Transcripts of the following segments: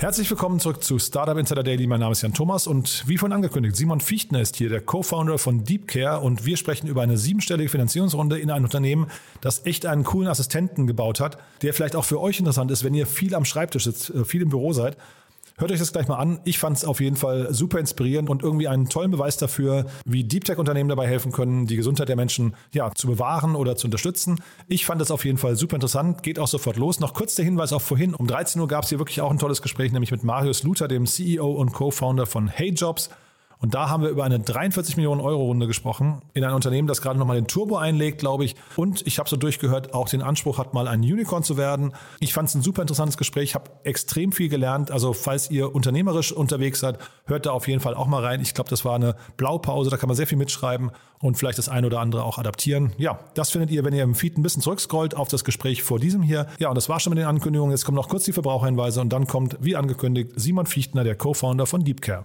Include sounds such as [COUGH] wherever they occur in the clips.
Herzlich willkommen zurück zu Startup Insider Daily. Mein Name ist Jan Thomas und wie vorhin angekündigt, Simon Fichtner ist hier, der Co-Founder von DeepCare und wir sprechen über eine siebenstellige Finanzierungsrunde in ein Unternehmen, das echt einen coolen Assistenten gebaut hat, der vielleicht auch für euch interessant ist, wenn ihr viel am Schreibtisch sitzt, äh, viel im Büro seid. Hört euch das gleich mal an. Ich fand es auf jeden Fall super inspirierend und irgendwie einen tollen Beweis dafür, wie Deep Tech-Unternehmen dabei helfen können, die Gesundheit der Menschen ja, zu bewahren oder zu unterstützen. Ich fand es auf jeden Fall super interessant. Geht auch sofort los. Noch kurz der Hinweis auf vorhin. Um 13 Uhr gab es hier wirklich auch ein tolles Gespräch, nämlich mit Marius Luther, dem CEO und Co-Founder von HeyJobs. Und da haben wir über eine 43 Millionen Euro Runde gesprochen in ein Unternehmen, das gerade nochmal den Turbo einlegt, glaube ich. Und ich habe so durchgehört, auch den Anspruch hat, mal ein Unicorn zu werden. Ich fand es ein super interessantes Gespräch, habe extrem viel gelernt. Also falls ihr unternehmerisch unterwegs seid, hört da auf jeden Fall auch mal rein. Ich glaube, das war eine Blaupause, da kann man sehr viel mitschreiben und vielleicht das eine oder andere auch adaptieren. Ja, das findet ihr, wenn ihr im Feed ein bisschen zurückscrollt auf das Gespräch vor diesem hier. Ja, und das war schon mit den Ankündigungen. Jetzt kommen noch kurz die Verbraucherhinweise und dann kommt, wie angekündigt, Simon Fichtner, der Co-Founder von DeepCare.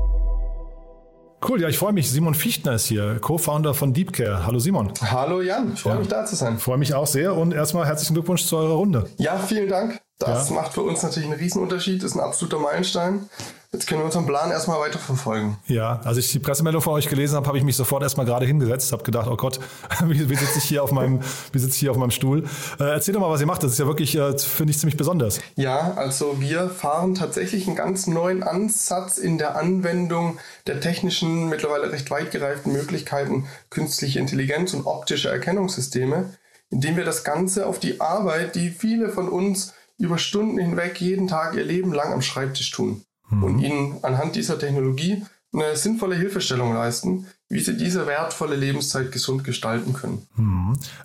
Cool, ja, ich freue mich. Simon Fichtner ist hier, Co-Founder von DeepCare. Hallo Simon. Hallo Jan, ich freue Ja. mich da zu sein. Freue mich auch sehr und erstmal herzlichen Glückwunsch zu eurer Runde. Ja, vielen Dank. Das Ja. macht für uns natürlich einen Riesenunterschied, ist ein absoluter Meilenstein. Jetzt können wir unseren Plan erstmal weiterverfolgen. Ja, als ich die Pressemeldung von euch gelesen habe, habe ich mich sofort erstmal gerade hingesetzt, habe gedacht, oh Gott, [LAUGHS] wie, wie sitze ich hier auf meinem, wie sitze ich hier auf meinem Stuhl? Äh, erzähl doch mal, was ihr macht. Das ist ja wirklich, äh, finde ich, ziemlich besonders. Ja, also wir fahren tatsächlich einen ganz neuen Ansatz in der Anwendung der technischen, mittlerweile recht weit gereiften Möglichkeiten künstliche Intelligenz und optische Erkennungssysteme, indem wir das Ganze auf die Arbeit, die viele von uns über Stunden hinweg jeden Tag ihr Leben lang am Schreibtisch tun und ihnen anhand dieser Technologie eine sinnvolle Hilfestellung leisten, wie sie diese wertvolle Lebenszeit gesund gestalten können.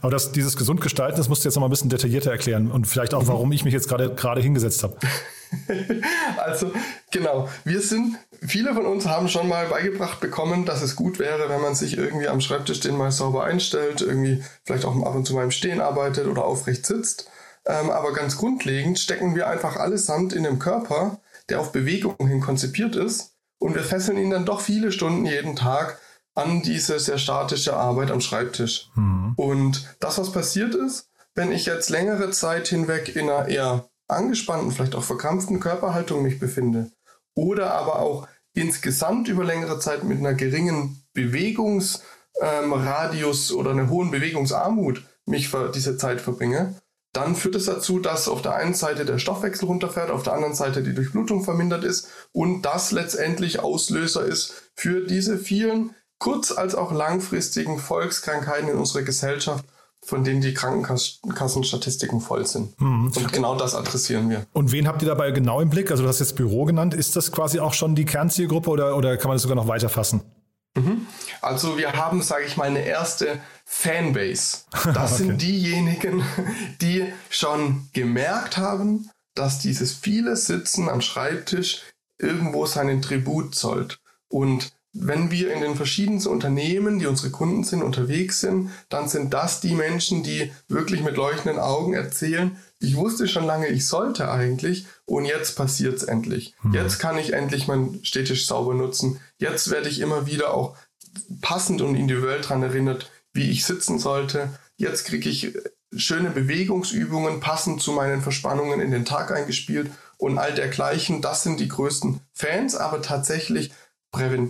Aber das, dieses gesund gestalten, das musst du jetzt noch mal ein bisschen detaillierter erklären und vielleicht auch, warum ich mich jetzt gerade gerade hingesetzt habe. [LAUGHS] Also genau, wir sind, viele von uns haben schon mal beigebracht bekommen, dass es gut wäre, wenn man sich irgendwie am Schreibtisch den mal sauber einstellt, irgendwie vielleicht auch ab und zu mal im Stehen arbeitet oder aufrecht sitzt. Ähm, aber ganz grundlegend stecken wir einfach allesamt in einem Körper, der auf Bewegung hin konzipiert ist und wir fesseln ihn dann doch viele Stunden jeden Tag an diese sehr statische Arbeit am Schreibtisch. Und das, was passiert ist, wenn ich jetzt längere Zeit hinweg in einer eher angespannten, vielleicht auch verkrampften Körperhaltung mich befinde oder aber auch insgesamt über längere Zeit mit einer geringen Bewegungsradius ähm, oder einer hohen Bewegungsarmut mich für diese Zeit verbringe, dann führt es dazu, dass auf der einen Seite der Stoffwechsel runterfährt, auf der anderen Seite die Durchblutung vermindert ist und das letztendlich Auslöser ist für diese vielen kurz- als auch langfristigen Volkskrankheiten in unserer Gesellschaft, von denen die Krankenkassenstatistiken voll sind. Und genau das adressieren wir. Und wen habt ihr dabei genau im Blick? Also du hast jetzt Büro genannt. Ist das quasi auch schon die Kernzielgruppe oder, oder kann man das sogar noch weiter fassen? Also wir haben, sage ich mal, eine erste Fanbase. [LAUGHS] Das sind diejenigen, [LAUGHS] die schon gemerkt haben, dass dieses viele Sitzen am Schreibtisch irgendwo seinen Tribut zollt. Und wenn wir in den verschiedensten Unternehmen, die unsere Kunden sind, unterwegs sind, dann sind das die Menschen, die wirklich mit leuchtenden Augen erzählen, ich wusste schon lange, ich sollte eigentlich und jetzt passiert es endlich. Jetzt kann ich endlich meinen Städtisch sauber nutzen. Jetzt werde ich immer wieder auch passend und individuell daran erinnert, wie ich sitzen sollte. Jetzt kriege ich schöne Bewegungsübungen passend zu meinen Verspannungen in den Tag eingespielt und all dergleichen. Das sind die größten Fans, aber tatsächlich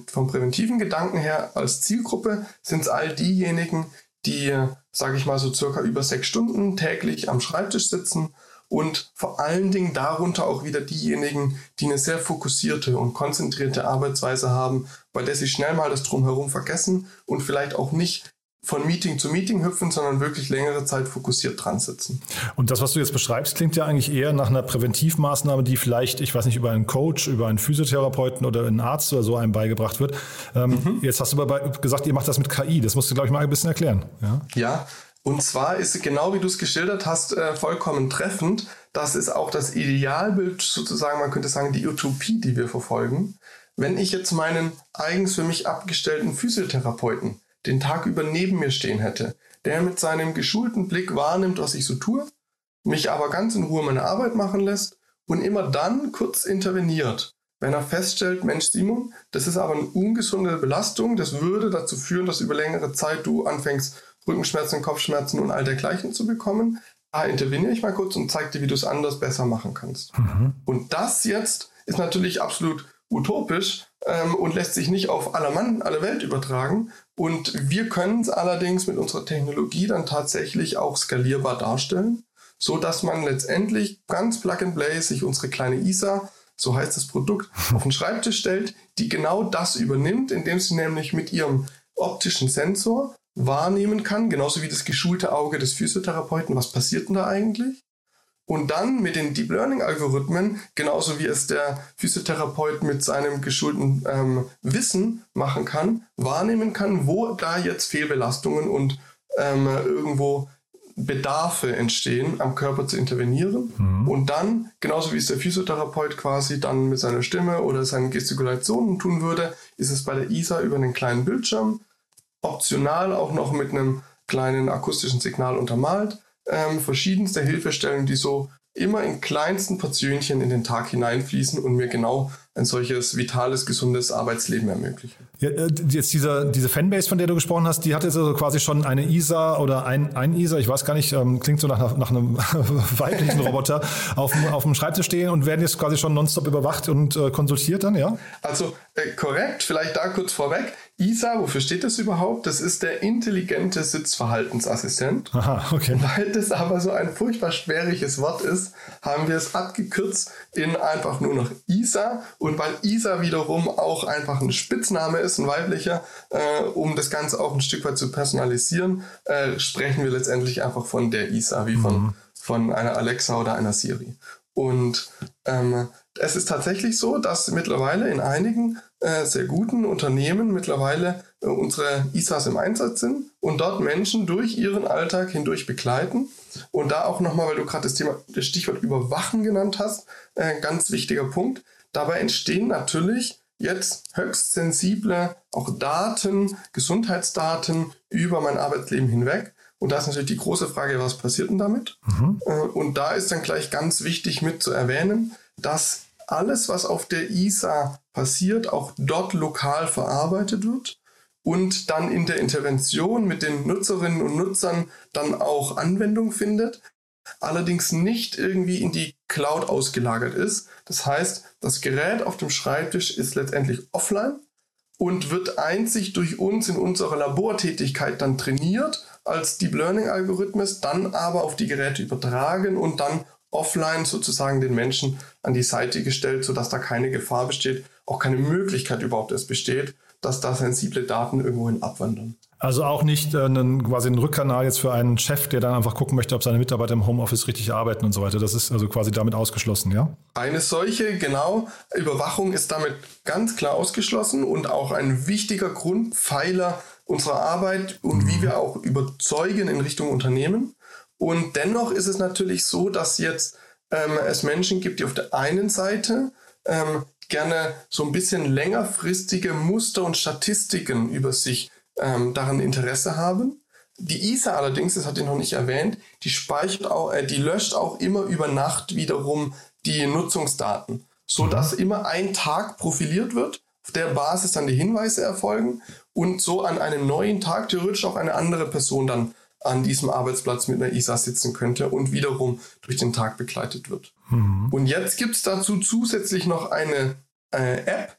vom präventiven Gedanken her als Zielgruppe sind es all diejenigen, die, sage ich mal, so circa über sechs Stunden täglich am Schreibtisch sitzen und vor allen Dingen darunter auch wieder diejenigen, die eine sehr fokussierte und konzentrierte Arbeitsweise haben, bei der sie schnell mal das Drumherum vergessen und vielleicht auch nicht von Meeting zu Meeting hüpfen, sondern wirklich längere Zeit fokussiert dran sitzen. Und das, was du jetzt beschreibst, klingt ja eigentlich eher nach einer Präventivmaßnahme, die vielleicht, ich weiß nicht, über einen Coach, über einen Physiotherapeuten oder einen Arzt oder so einem beigebracht wird. Ähm, mhm. Jetzt hast du aber gesagt, ihr macht das mit KI. Das musst du, glaube ich, mal ein bisschen erklären. Ja, ja und zwar ist genau wie du es geschildert hast, äh, vollkommen treffend. Das ist auch das Idealbild, sozusagen, man könnte sagen, die Utopie, die wir verfolgen. Wenn ich jetzt meinen eigens für mich abgestellten Physiotherapeuten den Tag über neben mir stehen hätte, der mit seinem geschulten Blick wahrnimmt, was ich so tue, mich aber ganz in Ruhe meine Arbeit machen lässt und immer dann kurz interveniert, wenn er feststellt, Mensch Simon, das ist aber eine ungesunde Belastung, das würde dazu führen, dass über längere Zeit du anfängst, Rückenschmerzen, Kopfschmerzen und all dergleichen zu bekommen. Da interveniere ich mal kurz und zeige dir, wie du es anders besser machen kannst. Mhm. Und das jetzt ist natürlich absolut utopisch ähm, und lässt sich nicht auf aller Mann, alle Welt übertragen. Und wir können es allerdings mit unserer Technologie dann tatsächlich auch skalierbar darstellen, so dass man letztendlich ganz plug and play sich unsere kleine ISA, so heißt das Produkt, [LAUGHS] auf den Schreibtisch stellt, die genau das übernimmt, indem sie nämlich mit ihrem optischen Sensor wahrnehmen kann, genauso wie das geschulte Auge des Physiotherapeuten, was passiert denn da eigentlich? Und dann mit den Deep Learning Algorithmen, genauso wie es der Physiotherapeut mit seinem geschulten ähm, Wissen machen kann, wahrnehmen kann, wo da jetzt Fehlbelastungen und ähm, irgendwo Bedarfe entstehen, am Körper zu intervenieren. Mhm. Und dann, genauso wie es der Physiotherapeut quasi dann mit seiner Stimme oder seinen Gestikulationen tun würde, ist es bei der ISA über einen kleinen Bildschirm, optional auch noch mit einem kleinen akustischen Signal untermalt ähm, verschiedenste Hilfestellungen, die so immer in kleinsten Portionchen in den Tag hineinfließen und mir genau ein solches vitales, gesundes Arbeitsleben ermöglichen. Ja, äh, jetzt diese, diese Fanbase, von der du gesprochen hast, die hat jetzt also quasi schon eine ISA oder ein, ein ISA, ich weiß gar nicht, ähm, klingt so nach, nach einem [LAUGHS] weiblichen Roboter, auf, dem, auf dem Schreibtisch stehen und werden jetzt quasi schon nonstop überwacht und äh, konsultiert dann, ja? Also äh, korrekt, vielleicht da kurz vorweg. ISA, wofür steht das überhaupt? Das ist der intelligente Sitzverhaltensassistent. Aha, okay. Weil das aber so ein furchtbar schwieriges Wort ist, haben wir es abgekürzt in einfach nur noch ISA. Und weil ISA wiederum auch einfach ein Spitzname ist, ein weiblicher, äh, um das Ganze auch ein Stück weit zu personalisieren, äh, sprechen wir letztendlich einfach von der ISA, wie von, mhm. von einer Alexa oder einer Siri. Und ähm, es ist tatsächlich so, dass mittlerweile in einigen äh, sehr guten Unternehmen mittlerweile äh, unsere ISAs im Einsatz sind und dort Menschen durch ihren Alltag hindurch begleiten. Und da auch nochmal, weil du gerade das Thema, das Stichwort Überwachen genannt hast, äh, ganz wichtiger Punkt. Dabei entstehen natürlich jetzt höchst sensible auch Daten, Gesundheitsdaten über mein Arbeitsleben hinweg. Und da ist natürlich die große Frage, was passiert denn damit? Mhm. Äh, und da ist dann gleich ganz wichtig mit zu erwähnen, dass alles, was auf der ISA passiert, auch dort lokal verarbeitet wird und dann in der Intervention mit den Nutzerinnen und Nutzern dann auch Anwendung findet, allerdings nicht irgendwie in die Cloud ausgelagert ist. Das heißt, das Gerät auf dem Schreibtisch ist letztendlich offline und wird einzig durch uns in unserer Labortätigkeit dann trainiert als Deep Learning Algorithmus, dann aber auf die Geräte übertragen und dann offline sozusagen den Menschen an die Seite gestellt, sodass da keine Gefahr besteht, auch keine Möglichkeit überhaupt erst besteht, dass da sensible Daten irgendwohin abwandern. Also auch nicht äh, einen, quasi einen Rückkanal jetzt für einen Chef, der dann einfach gucken möchte, ob seine Mitarbeiter im Homeoffice richtig arbeiten und so weiter. Das ist also quasi damit ausgeschlossen, ja? Eine solche, genau, Überwachung ist damit ganz klar ausgeschlossen und auch ein wichtiger Grundpfeiler unserer Arbeit und mhm. wie wir auch überzeugen in Richtung Unternehmen. Und dennoch ist es natürlich so, dass jetzt ähm, es Menschen gibt, die auf der einen Seite ähm, gerne so ein bisschen längerfristige Muster und Statistiken über sich ähm, daran Interesse haben. Die ISA allerdings, das hat ich noch nicht erwähnt, die speichert auch, äh, die löscht auch immer über Nacht wiederum die Nutzungsdaten, so dass mhm. immer ein Tag profiliert wird, auf der Basis dann die Hinweise erfolgen und so an einem neuen Tag theoretisch auch eine andere Person dann an diesem Arbeitsplatz mit einer ISA sitzen könnte und wiederum durch den Tag begleitet wird. Mhm. Und jetzt gibt es dazu zusätzlich noch eine äh, App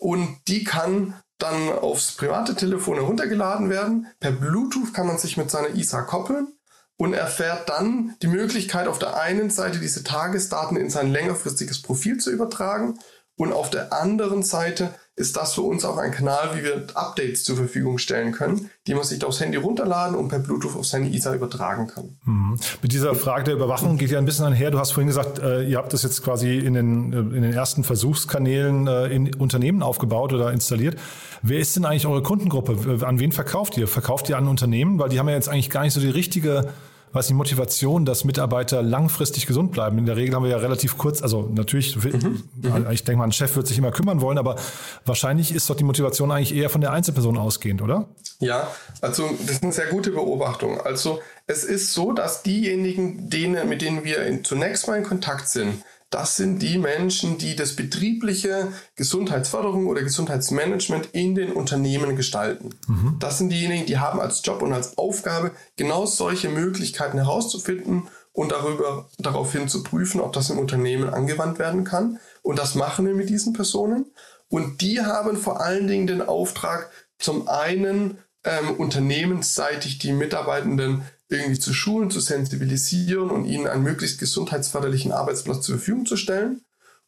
und die kann dann aufs private Telefon heruntergeladen werden. Per Bluetooth kann man sich mit seiner ISA koppeln und erfährt dann die Möglichkeit, auf der einen Seite diese Tagesdaten in sein längerfristiges Profil zu übertragen und auf der anderen Seite ist das für uns auch ein Kanal, wie wir Updates zur Verfügung stellen können, die man sich aufs Handy runterladen und per Bluetooth auf seine ISA übertragen kann. Mhm. Mit dieser Frage der Überwachung geht ja ein bisschen einher. Du hast vorhin gesagt, äh, ihr habt das jetzt quasi in den, äh, in den ersten Versuchskanälen äh, in Unternehmen aufgebaut oder installiert. Wer ist denn eigentlich eure Kundengruppe? An wen verkauft ihr? Verkauft ihr an Unternehmen? Weil die haben ja jetzt eigentlich gar nicht so die richtige was die Motivation, dass Mitarbeiter langfristig gesund bleiben? In der Regel haben wir ja relativ kurz, also natürlich, mhm. mhm. ich denke mal, ein Chef wird sich immer kümmern wollen, aber wahrscheinlich ist doch die Motivation eigentlich eher von der Einzelperson ausgehend, oder? Ja, also das ist eine sehr gute Beobachtung. Also es ist so, dass diejenigen, denen, mit denen wir zunächst mal in Kontakt sind, das sind die Menschen, die das betriebliche Gesundheitsförderung oder Gesundheitsmanagement in den Unternehmen gestalten. Mhm. Das sind diejenigen, die haben als Job und als Aufgabe genau solche Möglichkeiten herauszufinden und darüber, daraufhin zu prüfen, ob das im Unternehmen angewandt werden kann. Und das machen wir mit diesen Personen. Und die haben vor allen Dingen den Auftrag, zum einen ähm, unternehmensseitig die Mitarbeitenden irgendwie zu schulen, zu sensibilisieren und ihnen einen möglichst gesundheitsförderlichen Arbeitsplatz zur Verfügung zu stellen.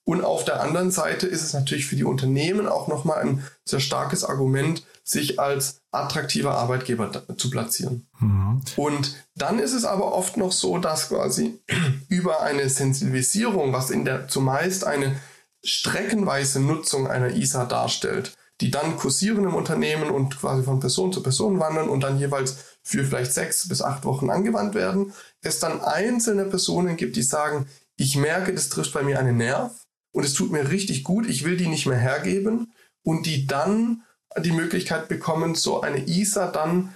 Und auf der anderen Seite ist es natürlich für die Unternehmen auch nochmal ein sehr starkes Argument, sich als attraktiver Arbeitgeber zu platzieren. Mhm. Und dann ist es aber oft noch so, dass quasi [CLEARS THROAT] über eine Sensibilisierung, was in der zumeist eine streckenweise Nutzung einer ISA darstellt, die dann kursieren im Unternehmen und quasi von Person zu Person wandern und dann jeweils für vielleicht sechs bis acht Wochen angewandt werden, es dann einzelne Personen gibt, die sagen, ich merke, das trifft bei mir einen Nerv und es tut mir richtig gut, ich will die nicht mehr hergeben und die dann die Möglichkeit bekommen, so eine ISA dann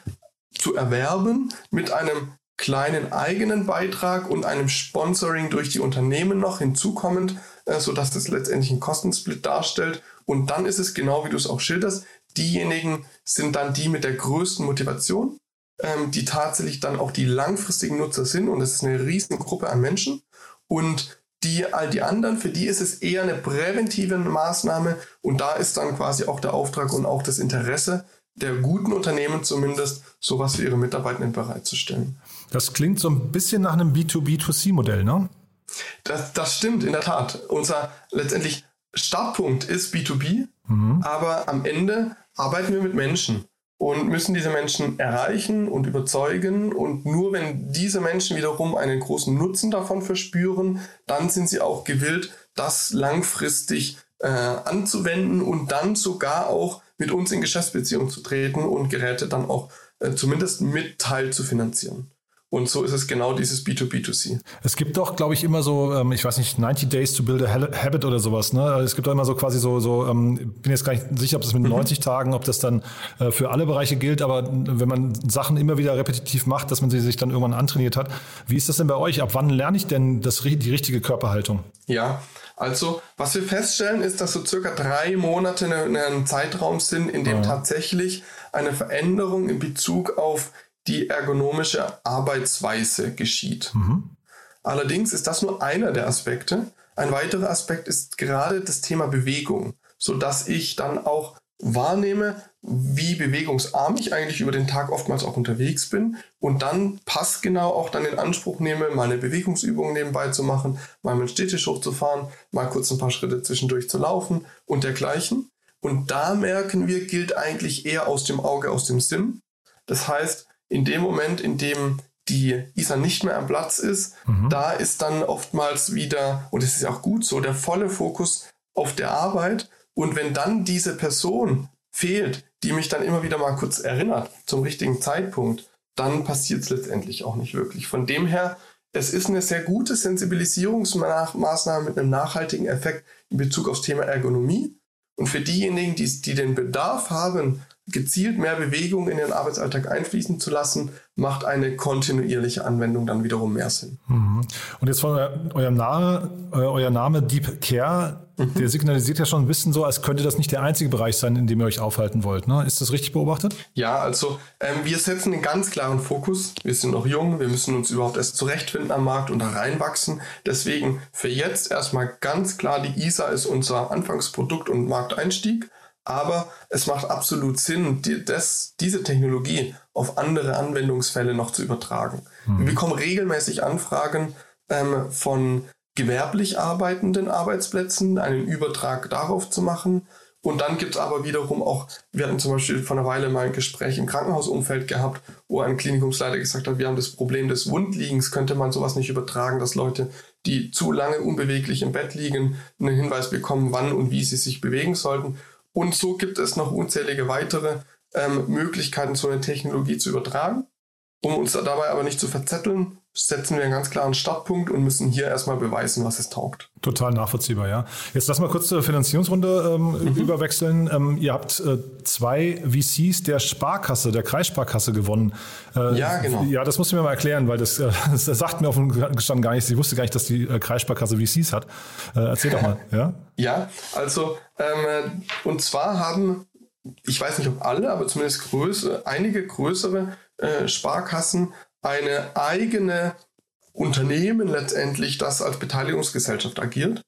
zu erwerben mit einem kleinen eigenen Beitrag und einem Sponsoring durch die Unternehmen noch hinzukommend, äh, sodass das letztendlich einen Kostensplit darstellt. Und dann ist es genau wie du es auch schilderst, diejenigen sind dann die mit der größten Motivation ähm, die tatsächlich dann auch die langfristigen Nutzer sind. Und das ist eine Riesengruppe an Menschen. Und die, all die anderen, für die ist es eher eine präventive Maßnahme. Und da ist dann quasi auch der Auftrag und auch das Interesse der guten Unternehmen zumindest, sowas für ihre Mitarbeitenden bereitzustellen. Das klingt so ein bisschen nach einem B2B2C-Modell, ne? Das, das stimmt, in der Tat. Unser letztendlich Startpunkt ist B2B, mhm. aber am Ende arbeiten wir mit Menschen und müssen diese Menschen erreichen und überzeugen. Und nur wenn diese Menschen wiederum einen großen Nutzen davon verspüren, dann sind sie auch gewillt, das langfristig äh, anzuwenden und dann sogar auch mit uns in Geschäftsbeziehung zu treten und Geräte dann auch äh, zumindest mit Teil zu finanzieren. Und so ist es genau dieses B2B2C. Es gibt doch, glaube ich, immer so, ähm, ich weiß nicht, 90 Days to build a habit oder sowas. Ne? Es gibt doch immer so quasi so, so ähm, bin jetzt gar nicht sicher, ob das mit mhm. 90 Tagen, ob das dann äh, für alle Bereiche gilt, aber wenn man Sachen immer wieder repetitiv macht, dass man sie sich dann irgendwann antrainiert hat. Wie ist das denn bei euch? Ab wann lerne ich denn das, die richtige Körperhaltung? Ja, also was wir feststellen, ist, dass so circa drei Monate ein Zeitraum sind, in dem ja. tatsächlich eine Veränderung in Bezug auf die ergonomische Arbeitsweise geschieht. Mhm. Allerdings ist das nur einer der Aspekte. Ein weiterer Aspekt ist gerade das Thema Bewegung, so dass ich dann auch wahrnehme, wie bewegungsarm ich eigentlich über den Tag oftmals auch unterwegs bin und dann passgenau auch dann in Anspruch nehme, meine Bewegungsübungen nebenbei zu machen, mal mit Städtisch hochzufahren, mal kurz ein paar Schritte zwischendurch zu laufen und dergleichen. Und da merken wir, gilt eigentlich eher aus dem Auge, aus dem Sinn. Das heißt, in dem Moment, in dem die ISA nicht mehr am Platz ist, mhm. da ist dann oftmals wieder, und es ist auch gut so, der volle Fokus auf der Arbeit. Und wenn dann diese Person fehlt, die mich dann immer wieder mal kurz erinnert zum richtigen Zeitpunkt, dann passiert es letztendlich auch nicht wirklich. Von dem her, es ist eine sehr gute Sensibilisierungsmaßnahme mit einem nachhaltigen Effekt in Bezug aufs Thema Ergonomie. Und für diejenigen, die, die den Bedarf haben, gezielt mehr Bewegung in den Arbeitsalltag einfließen zu lassen, macht eine kontinuierliche Anwendung dann wiederum mehr Sinn. Mhm. Und jetzt von eurem Name, euer Name Deep Care, mhm. der signalisiert ja schon ein bisschen so, als könnte das nicht der einzige Bereich sein, in dem ihr euch aufhalten wollt. Ne? Ist das richtig beobachtet? Ja, also ähm, wir setzen einen ganz klaren Fokus. Wir sind noch jung, wir müssen uns überhaupt erst zurechtfinden am Markt und da reinwachsen. Deswegen für jetzt erstmal ganz klar, die ISA ist unser Anfangsprodukt und Markteinstieg. Aber es macht absolut Sinn, die, das, diese Technologie auf andere Anwendungsfälle noch zu übertragen. Mhm. Wir bekommen regelmäßig Anfragen ähm, von gewerblich arbeitenden Arbeitsplätzen, einen Übertrag darauf zu machen. Und dann gibt es aber wiederum auch, wir hatten zum Beispiel vor einer Weile mal ein Gespräch im Krankenhausumfeld gehabt, wo ein Klinikumsleiter gesagt hat, wir haben das Problem des Wundliegens, könnte man sowas nicht übertragen, dass Leute, die zu lange unbeweglich im Bett liegen, einen Hinweis bekommen, wann und wie sie sich bewegen sollten. Und so gibt es noch unzählige weitere ähm, Möglichkeiten, so eine Technologie zu übertragen. Um uns dabei aber nicht zu verzetteln, setzen wir einen ganz klaren Startpunkt und müssen hier erstmal beweisen, was es taugt. Total nachvollziehbar, ja. Jetzt lass mal kurz zur Finanzierungsrunde ähm, mhm. überwechseln. Ähm, ihr habt äh, zwei VCs der Sparkasse, der Kreissparkasse gewonnen. Äh, ja, genau. Ja, das musst du mir mal erklären, weil das, äh, [LAUGHS] das sagt mir auf dem Stand gar nichts. Ich wusste gar nicht, dass die äh, Kreissparkasse VCs hat. Äh, erzähl doch mal, [LAUGHS] ja? Ja, also ähm, und zwar haben, ich weiß nicht ob alle, aber zumindest größere, einige größere äh, Sparkassen eine eigene Unternehmen letztendlich, das als Beteiligungsgesellschaft agiert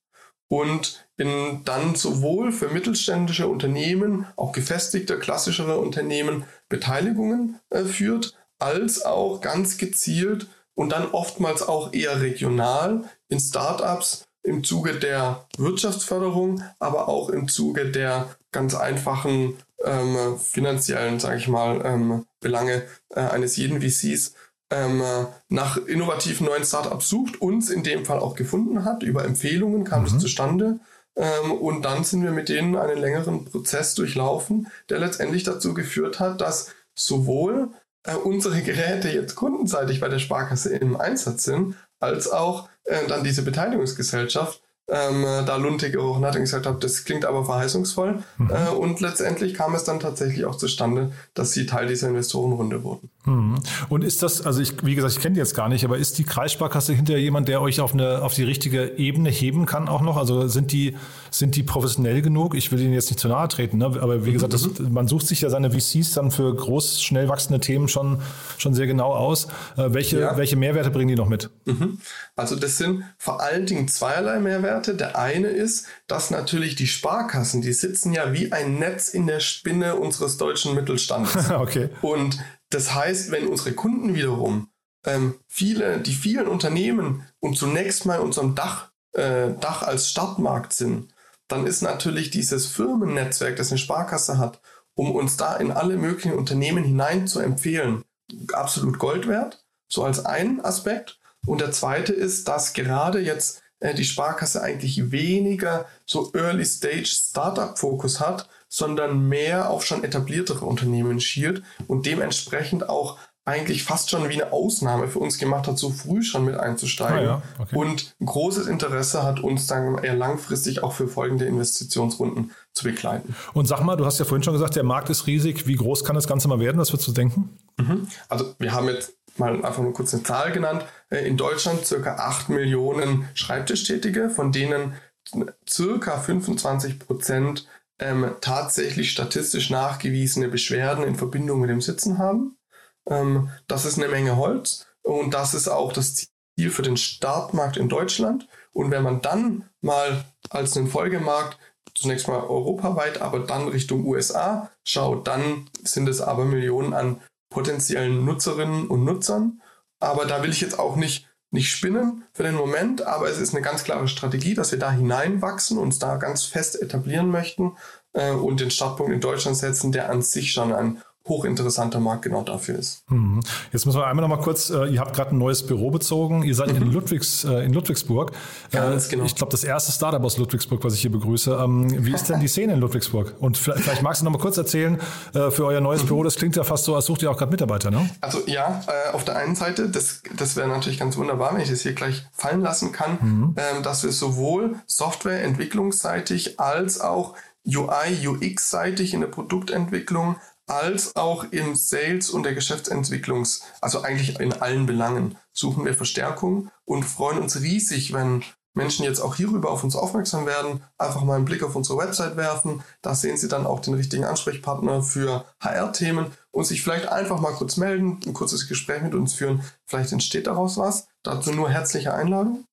und in dann sowohl für mittelständische Unternehmen, auch gefestigte, klassischere Unternehmen Beteiligungen äh, führt, als auch ganz gezielt und dann oftmals auch eher regional in Startups im Zuge der Wirtschaftsförderung, aber auch im Zuge der ganz einfachen ähm, finanziellen, sage ich mal, ähm, Belange äh, eines jeden VCs ähm, nach innovativen neuen Startups sucht, uns in dem Fall auch gefunden hat. Über Empfehlungen kam es mhm. zustande. Ähm, und dann sind wir mit denen einen längeren Prozess durchlaufen, der letztendlich dazu geführt hat, dass sowohl äh, unsere Geräte jetzt kundenseitig bei der Sparkasse im Einsatz sind, als auch äh, dann diese Beteiligungsgesellschaft ähm, äh, da Lunte gerochen hat und gesagt hat, das klingt aber verheißungsvoll. Mhm. Äh, und letztendlich kam es dann tatsächlich auch zustande, dass sie Teil dieser Investorenrunde wurden. Mhm. Und ist das, also ich, wie gesagt, ich kenne die jetzt gar nicht, aber ist die Kreissparkasse hinterher jemand, der euch auf eine, auf die richtige Ebene heben kann auch noch? Also sind die, sind die professionell genug? Ich will ihnen jetzt nicht zu nahe treten, ne? aber wie gesagt, das, mhm. man sucht sich ja seine VCs dann für groß, schnell wachsende Themen schon, schon sehr genau aus. Äh, welche, ja. welche Mehrwerte bringen die noch mit? Mhm. Also das sind vor allen Dingen zweierlei Mehrwerte. Der eine ist, dass natürlich die Sparkassen, die sitzen ja wie ein Netz in der Spinne unseres deutschen Mittelstandes. [LAUGHS] okay. Und das heißt, wenn unsere Kunden wiederum ähm, viele, die vielen Unternehmen und zunächst mal unserem Dach, äh, Dach als Startmarkt sind, dann ist natürlich dieses Firmennetzwerk, das eine Sparkasse hat, um uns da in alle möglichen Unternehmen hinein zu empfehlen, absolut Gold wert. So als ein Aspekt. Und der zweite ist, dass gerade jetzt äh, die Sparkasse eigentlich weniger so Early Stage Startup Fokus hat, sondern mehr auf schon etabliertere Unternehmen schielt und dementsprechend auch eigentlich fast schon wie eine Ausnahme für uns gemacht hat, so früh schon mit einzusteigen. Ah, ja. okay. Und großes Interesse hat uns dann eher langfristig auch für folgende Investitionsrunden zu begleiten. Und sag mal, du hast ja vorhin schon gesagt, der Markt ist riesig. Wie groß kann das Ganze mal werden? Was würdest du denken? Mhm. Also wir haben jetzt mal einfach nur kurz eine Zahl genannt. Äh, in Deutschland circa 8 Millionen Schreibtischtätige, von denen circa 25 Prozent ähm, tatsächlich statistisch nachgewiesene Beschwerden in Verbindung mit dem Sitzen haben. Ähm, das ist eine Menge Holz und das ist auch das Ziel für den Startmarkt in Deutschland. Und wenn man dann mal als einen Folgemarkt zunächst mal europaweit, aber dann Richtung USA schaut, dann sind es aber Millionen an potenziellen Nutzerinnen und Nutzern. Aber da will ich jetzt auch nicht, nicht spinnen für den Moment, aber es ist eine ganz klare Strategie, dass wir da hineinwachsen, uns da ganz fest etablieren möchten äh, und den Startpunkt in Deutschland setzen, der an sich schon ein hochinteressanter Markt genau dafür ist. Mhm. Jetzt müssen wir einmal noch mal kurz, äh, ihr habt gerade ein neues Büro bezogen, ihr seid mhm. in, Ludwigs, äh, in Ludwigsburg. Ganz äh, genau. Ich glaube, das erste Startup aus Ludwigsburg, was ich hier begrüße. Ähm, wie ist denn die Szene in Ludwigsburg? Und vielleicht, vielleicht magst du noch mal kurz erzählen äh, für euer neues mhm. Büro, das klingt ja fast so, als sucht ihr auch gerade Mitarbeiter, ne? Also ja, äh, auf der einen Seite, das, das wäre natürlich ganz wunderbar, wenn ich das hier gleich fallen lassen kann, mhm. ähm, dass wir sowohl Softwareentwicklungsseitig als auch UI, UX-seitig in der Produktentwicklung als auch im Sales und der Geschäftsentwicklungs, also eigentlich in allen Belangen, suchen wir Verstärkung und freuen uns riesig, wenn Menschen jetzt auch hierüber auf uns aufmerksam werden, einfach mal einen Blick auf unsere Website werfen. Da sehen Sie dann auch den richtigen Ansprechpartner für HR-Themen und sich vielleicht einfach mal kurz melden, ein kurzes Gespräch mit uns führen. Vielleicht entsteht daraus was. Dazu nur herzliche Einladung.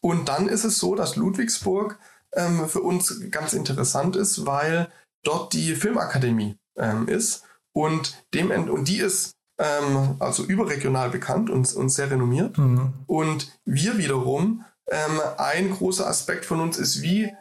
Und dann ist es so, dass Ludwigsburg ähm, für uns ganz interessant ist, weil dort die Filmakademie ähm, ist und, dem, und die ist ähm, also überregional bekannt und, und sehr renommiert. Mhm. Und wir wiederum ähm, ein großer Aspekt von uns ist, wie,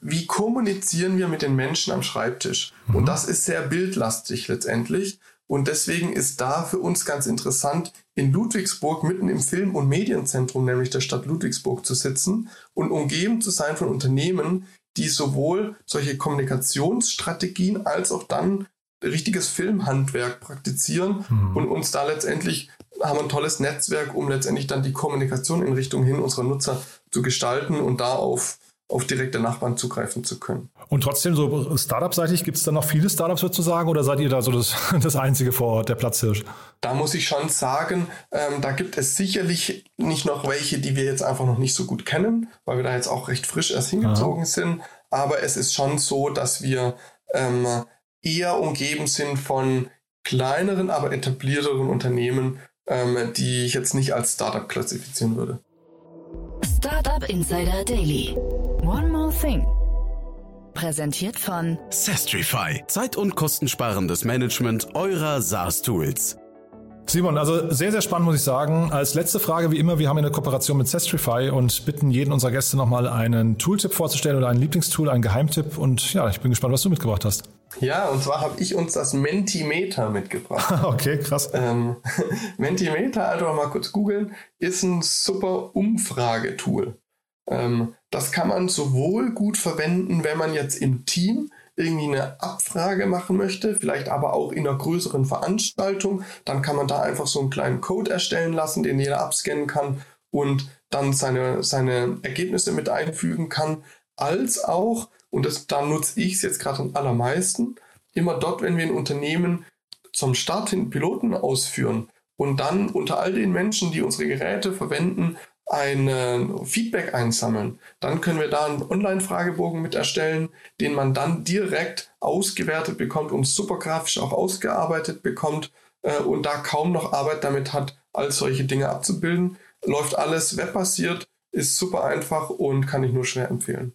wie kommunizieren wir mit den Menschen am Schreibtisch. Mhm. Und das ist sehr bildlastig letztendlich. Und deswegen ist da für uns ganz interessant, in Ludwigsburg mitten im Film- und Medienzentrum, nämlich der Stadt Ludwigsburg, zu sitzen und umgeben zu sein von Unternehmen, die sowohl solche Kommunikationsstrategien als auch dann richtiges Filmhandwerk praktizieren mhm. und uns da letztendlich haben ein tolles Netzwerk, um letztendlich dann die Kommunikation in Richtung hin unserer Nutzer zu gestalten und da auf, auf direkte Nachbarn zugreifen zu können. Und trotzdem, so Startup-seitig, gibt es da noch viele Startups sozusagen oder seid ihr da so das, [LAUGHS] das einzige vor Ort, der Platzhirsch? Da muss ich schon sagen, ähm, da gibt es sicherlich nicht noch welche, die wir jetzt einfach noch nicht so gut kennen, weil wir da jetzt auch recht frisch erst hingezogen Aha. sind. Aber es ist schon so, dass wir ähm, eher umgeben sind von kleineren, aber etablierteren Unternehmen, ähm, die ich jetzt nicht als Startup klassifizieren würde. Startup Insider Daily. Thing. Präsentiert von Sestrify. Zeit- und kostensparendes Management eurer SaaS-Tools. Simon, also sehr, sehr spannend, muss ich sagen. Als letzte Frage, wie immer, wir haben eine Kooperation mit Sestrify und bitten jeden unserer Gäste nochmal einen Tooltip vorzustellen oder einen Lieblingstool, einen Geheimtipp. Und ja, ich bin gespannt, was du mitgebracht hast. Ja, und zwar habe ich uns das Mentimeter mitgebracht. [LAUGHS] okay, krass. Ähm, [LAUGHS] Mentimeter, einfach mal kurz googeln, ist ein super Umfragetool. Ähm, das kann man sowohl gut verwenden, wenn man jetzt im Team irgendwie eine Abfrage machen möchte, vielleicht aber auch in einer größeren Veranstaltung, dann kann man da einfach so einen kleinen Code erstellen lassen, den jeder abscannen kann und dann seine, seine Ergebnisse mit einfügen kann, als auch, und das, da nutze ich es jetzt gerade am allermeisten, immer dort, wenn wir ein Unternehmen zum Start hin Piloten ausführen und dann unter all den Menschen, die unsere Geräte verwenden, ein Feedback einsammeln. Dann können wir da einen Online-Fragebogen mit erstellen, den man dann direkt ausgewertet bekommt und super grafisch auch ausgearbeitet bekommt äh, und da kaum noch Arbeit damit hat, all solche Dinge abzubilden. Läuft alles webbasiert, ist super einfach und kann ich nur schwer empfehlen.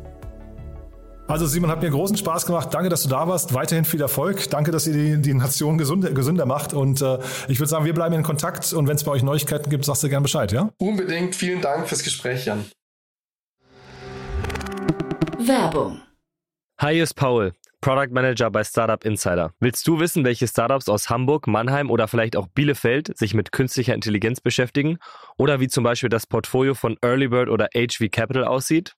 Also Simon, hat mir großen Spaß gemacht. Danke, dass du da warst. Weiterhin viel Erfolg. Danke, dass ihr die, die Nation gesünder, gesünder macht. Und äh, ich würde sagen, wir bleiben in Kontakt. Und wenn es bei euch Neuigkeiten gibt, sagst du gerne Bescheid, ja? Unbedingt. Vielen Dank fürs Gespräch, Jan. Werbung. Hi, hier ist Paul, Product Manager bei Startup Insider. Willst du wissen, welche Startups aus Hamburg, Mannheim oder vielleicht auch Bielefeld sich mit künstlicher Intelligenz beschäftigen? Oder wie zum Beispiel das Portfolio von Earlybird oder HV Capital aussieht?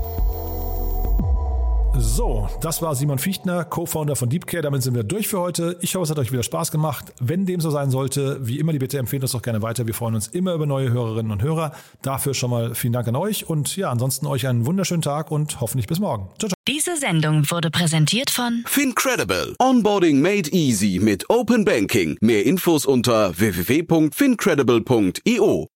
So, das war Simon Fichtner, Co-Founder von Deepcare. Damit sind wir durch für heute. Ich hoffe, es hat euch wieder Spaß gemacht. Wenn dem so sein sollte, wie immer die Bitte empfehlen uns doch gerne weiter. Wir freuen uns immer über neue Hörerinnen und Hörer. Dafür schon mal vielen Dank an euch und ja, ansonsten euch einen wunderschönen Tag und hoffentlich bis morgen. Ciao, ciao. Diese Sendung wurde präsentiert von Fincredible. Onboarding made easy mit Open Banking. Mehr Infos unter www.fincredible.io.